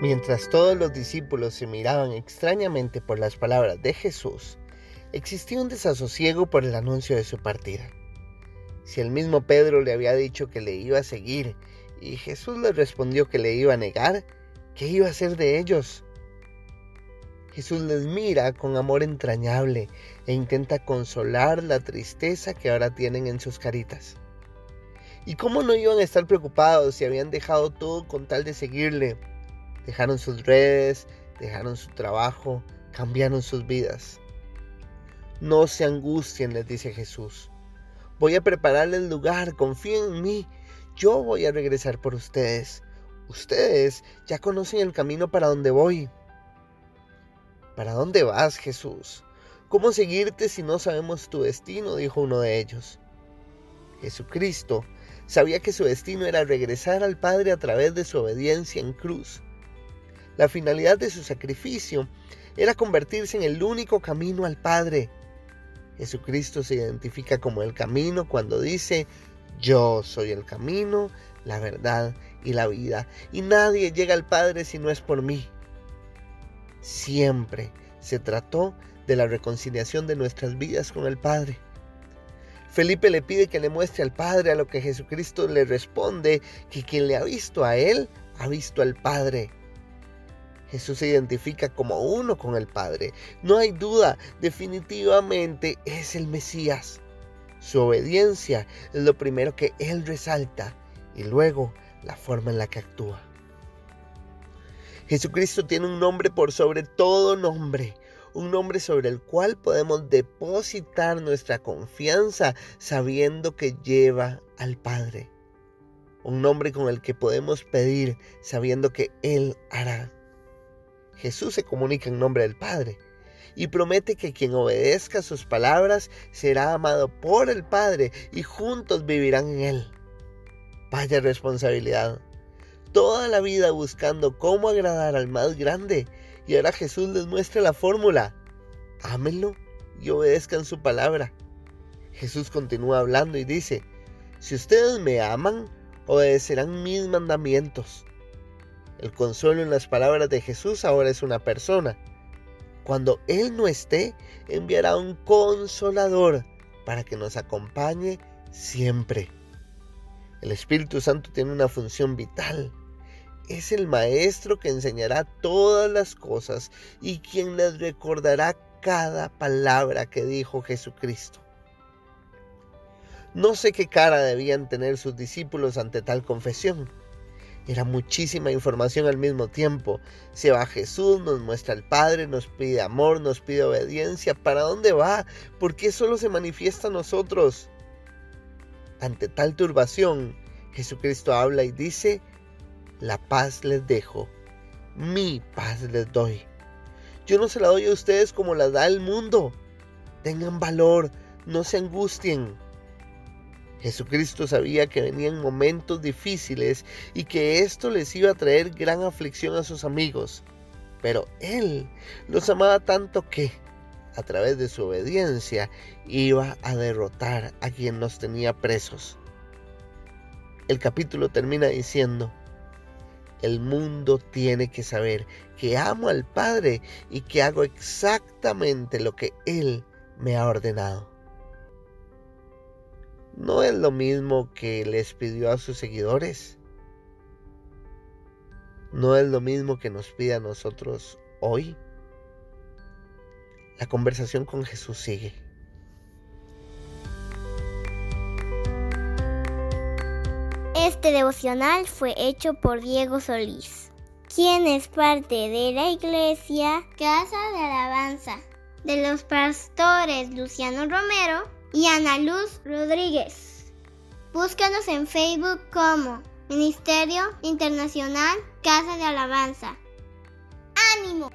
Mientras todos los discípulos se miraban extrañamente por las palabras de Jesús, existía un desasosiego por el anuncio de su partida. Si el mismo Pedro le había dicho que le iba a seguir y Jesús le respondió que le iba a negar, ¿qué iba a hacer de ellos? Jesús les mira con amor entrañable e intenta consolar la tristeza que ahora tienen en sus caritas. ¿Y cómo no iban a estar preocupados si habían dejado todo con tal de seguirle? Dejaron sus redes, dejaron su trabajo, cambiaron sus vidas. No se angustien, les dice Jesús. Voy a prepararles lugar, confíen en mí. Yo voy a regresar por ustedes. Ustedes ya conocen el camino para donde voy. ¿Para dónde vas, Jesús? ¿Cómo seguirte si no sabemos tu destino? dijo uno de ellos. Jesucristo sabía que su destino era regresar al Padre a través de su obediencia en cruz. La finalidad de su sacrificio era convertirse en el único camino al Padre. Jesucristo se identifica como el camino cuando dice, yo soy el camino, la verdad y la vida, y nadie llega al Padre si no es por mí. Siempre se trató de la reconciliación de nuestras vidas con el Padre. Felipe le pide que le muestre al Padre, a lo que Jesucristo le responde que quien le ha visto a Él, ha visto al Padre. Jesús se identifica como uno con el Padre. No hay duda, definitivamente es el Mesías. Su obediencia es lo primero que Él resalta y luego la forma en la que actúa. Jesucristo tiene un nombre por sobre todo nombre, un nombre sobre el cual podemos depositar nuestra confianza sabiendo que lleva al Padre. Un nombre con el que podemos pedir sabiendo que Él hará. Jesús se comunica en nombre del Padre y promete que quien obedezca sus palabras será amado por el Padre y juntos vivirán en Él. Vaya responsabilidad. Toda la vida buscando cómo agradar al más grande y ahora Jesús les muestra la fórmula. Ámenlo y obedezcan su palabra. Jesús continúa hablando y dice, si ustedes me aman, obedecerán mis mandamientos. El consuelo en las palabras de Jesús ahora es una persona. Cuando Él no esté, enviará un consolador para que nos acompañe siempre. El Espíritu Santo tiene una función vital es el Maestro que enseñará todas las cosas y quien les recordará cada palabra que dijo Jesucristo. No sé qué cara debían tener sus discípulos ante tal confesión. Era muchísima información al mismo tiempo. Se va Jesús, nos muestra al Padre, nos pide amor, nos pide obediencia. ¿Para dónde va? ¿Por qué solo se manifiesta a nosotros? Ante tal turbación, Jesucristo habla y dice, la paz les dejo, mi paz les doy. Yo no se la doy a ustedes como la da el mundo. Tengan valor, no se angustien. Jesucristo sabía que venían momentos difíciles y que esto les iba a traer gran aflicción a sus amigos. Pero Él los amaba tanto que, a través de su obediencia, iba a derrotar a quien nos tenía presos. El capítulo termina diciendo, el mundo tiene que saber que amo al Padre y que hago exactamente lo que Él me ha ordenado. ¿No es lo mismo que les pidió a sus seguidores? ¿No es lo mismo que nos pide a nosotros hoy? La conversación con Jesús sigue. Este devocional fue hecho por Diego Solís, quien es parte de la iglesia Casa de Alabanza, de los pastores Luciano Romero y Ana Luz Rodríguez. Búscanos en Facebook como Ministerio Internacional Casa de Alabanza. ¡Ánimo!